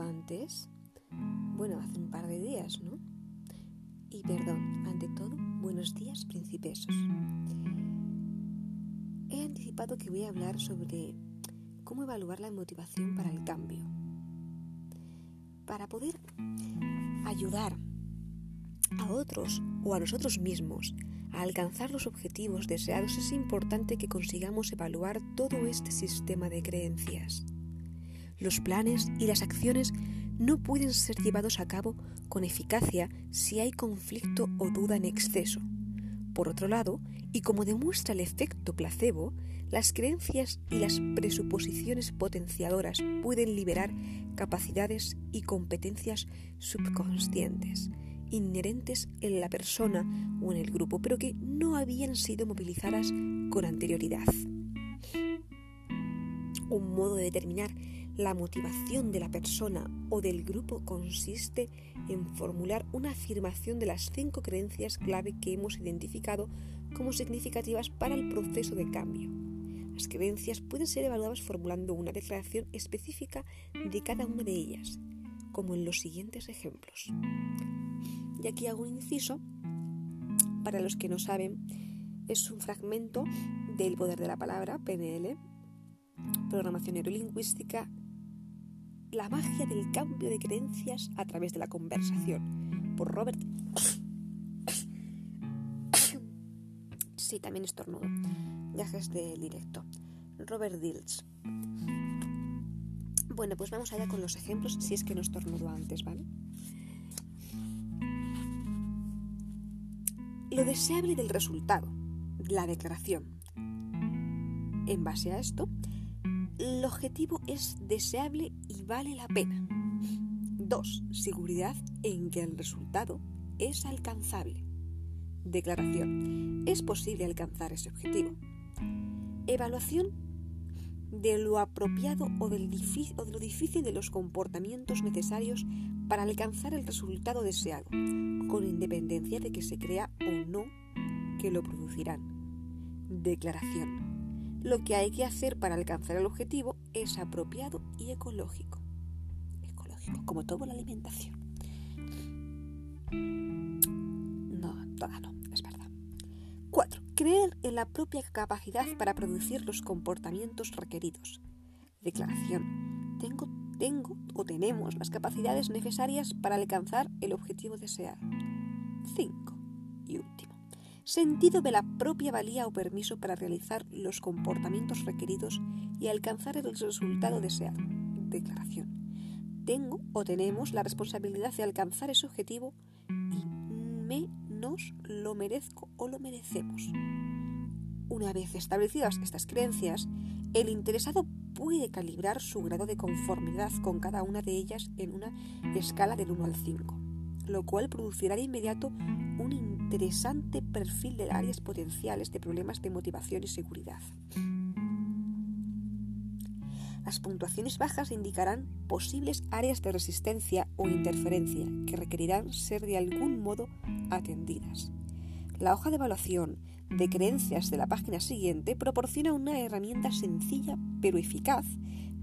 antes, bueno, hace un par de días, ¿no? Y perdón, ante todo, buenos días, principesos. He anticipado que voy a hablar sobre cómo evaluar la motivación para el cambio. Para poder ayudar a otros o a nosotros mismos a alcanzar los objetivos deseados es importante que consigamos evaluar todo este sistema de creencias. Los planes y las acciones no pueden ser llevados a cabo con eficacia si hay conflicto o duda en exceso. Por otro lado, y como demuestra el efecto placebo, las creencias y las presuposiciones potenciadoras pueden liberar capacidades y competencias subconscientes inherentes en la persona o en el grupo, pero que no habían sido movilizadas con anterioridad. Un modo de determinar la motivación de la persona o del grupo consiste en formular una afirmación de las cinco creencias clave que hemos identificado como significativas para el proceso de cambio. Las creencias pueden ser evaluadas formulando una declaración específica de cada una de ellas, como en los siguientes ejemplos. Y aquí hago un inciso, para los que no saben, es un fragmento del poder de la palabra, PNL, programación neurolingüística, la magia del cambio de creencias a través de la conversación, por Robert... Sí, también estornudo. Gajes del directo. Robert Dills. Bueno, pues vamos allá con los ejemplos, si es que no estornudo antes, ¿vale? Lo deseable del resultado, la declaración. En base a esto, el objetivo es deseable y vale la pena. 2. Seguridad en que el resultado es alcanzable. Declaración. Es posible alcanzar ese objetivo. Evaluación de lo apropiado o, del o de lo difícil de los comportamientos necesarios para alcanzar el resultado deseado, con independencia de que se crea o no que lo producirán. Declaración. Lo que hay que hacer para alcanzar el objetivo es apropiado y ecológico. Ecológico, como toda la alimentación. No, toda no, es verdad. 4. Creer en la propia capacidad para producir los comportamientos requeridos. Declaración. Tengo tengo o tenemos las capacidades necesarias para alcanzar el objetivo deseado. 5. Y último. Sentido de la propia valía o permiso para realizar los comportamientos requeridos y alcanzar el resultado deseado. Declaración. Tengo o tenemos la responsabilidad de alcanzar ese objetivo y me nos lo merezco o lo merecemos. Una vez establecidas estas creencias, el interesado puede calibrar su grado de conformidad con cada una de ellas en una escala del 1 al 5, lo cual producirá de inmediato interesante perfil de áreas potenciales de problemas de motivación y seguridad. Las puntuaciones bajas indicarán posibles áreas de resistencia o interferencia que requerirán ser de algún modo atendidas. La hoja de evaluación de creencias de la página siguiente proporciona una herramienta sencilla pero eficaz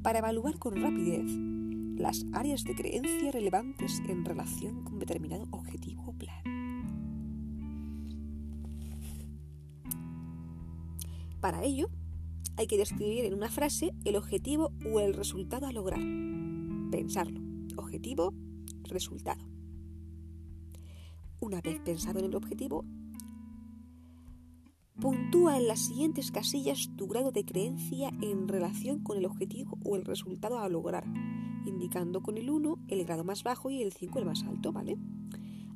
para evaluar con rapidez las áreas de creencia relevantes en relación con determinado objetivo o plan. Para ello, hay que describir en una frase el objetivo o el resultado a lograr. Pensarlo. Objetivo, resultado. Una vez pensado en el objetivo, Puntúa en las siguientes casillas tu grado de creencia en relación con el objetivo o el resultado a lograr, indicando con el 1 el grado más bajo y el 5 el más alto, ¿vale?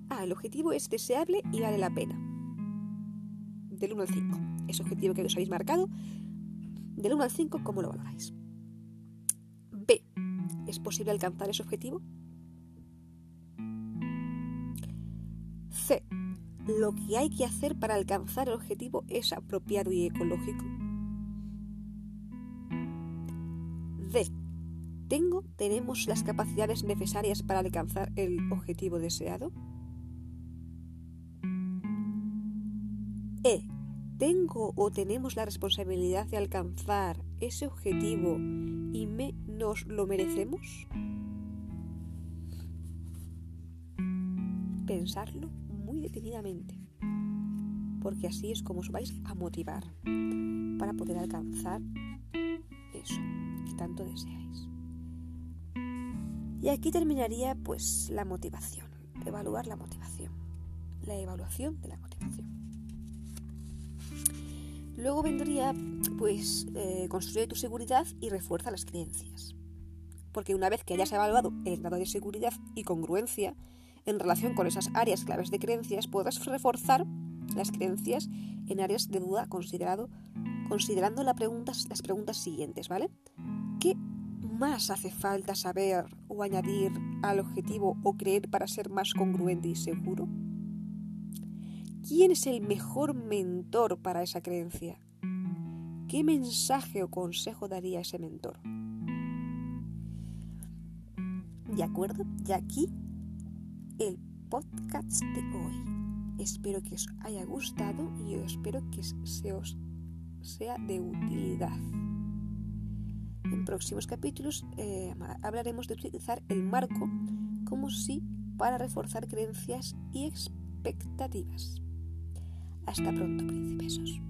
Ah, el objetivo es deseable y vale la pena. Del 1 al 5. Ese objetivo que os habéis marcado, del 1 al 5, ¿cómo lo valoráis? B. ¿Es posible alcanzar ese objetivo? C lo que hay que hacer para alcanzar el objetivo es apropiado y ecológico. D. ¿Tengo, tenemos las capacidades necesarias para alcanzar el objetivo deseado? E tengo o tenemos la responsabilidad de alcanzar ese objetivo y me, nos lo merecemos? Pensarlo muy detenidamente, porque así es como os vais a motivar para poder alcanzar eso que tanto deseáis. Y aquí terminaría pues la motivación, evaluar la motivación, la evaluación de la motivación. Luego vendría pues eh, construye tu seguridad y refuerza las creencias. Porque una vez que hayas evaluado el grado de seguridad y congruencia en relación con esas áreas claves de creencias, podrás reforzar las creencias en áreas de duda considerando las preguntas siguientes, ¿vale? ¿Qué más hace falta saber o añadir al objetivo o creer para ser más congruente y seguro? ¿Quién es el mejor mentor para esa creencia? ¿Qué mensaje o consejo daría ese mentor? ¿De acuerdo? Y aquí el podcast de hoy. Espero que os haya gustado y espero que se os sea de utilidad. En próximos capítulos eh, hablaremos de utilizar el marco como sí para reforzar creencias y expectativas. Hasta pronto, príncipesos.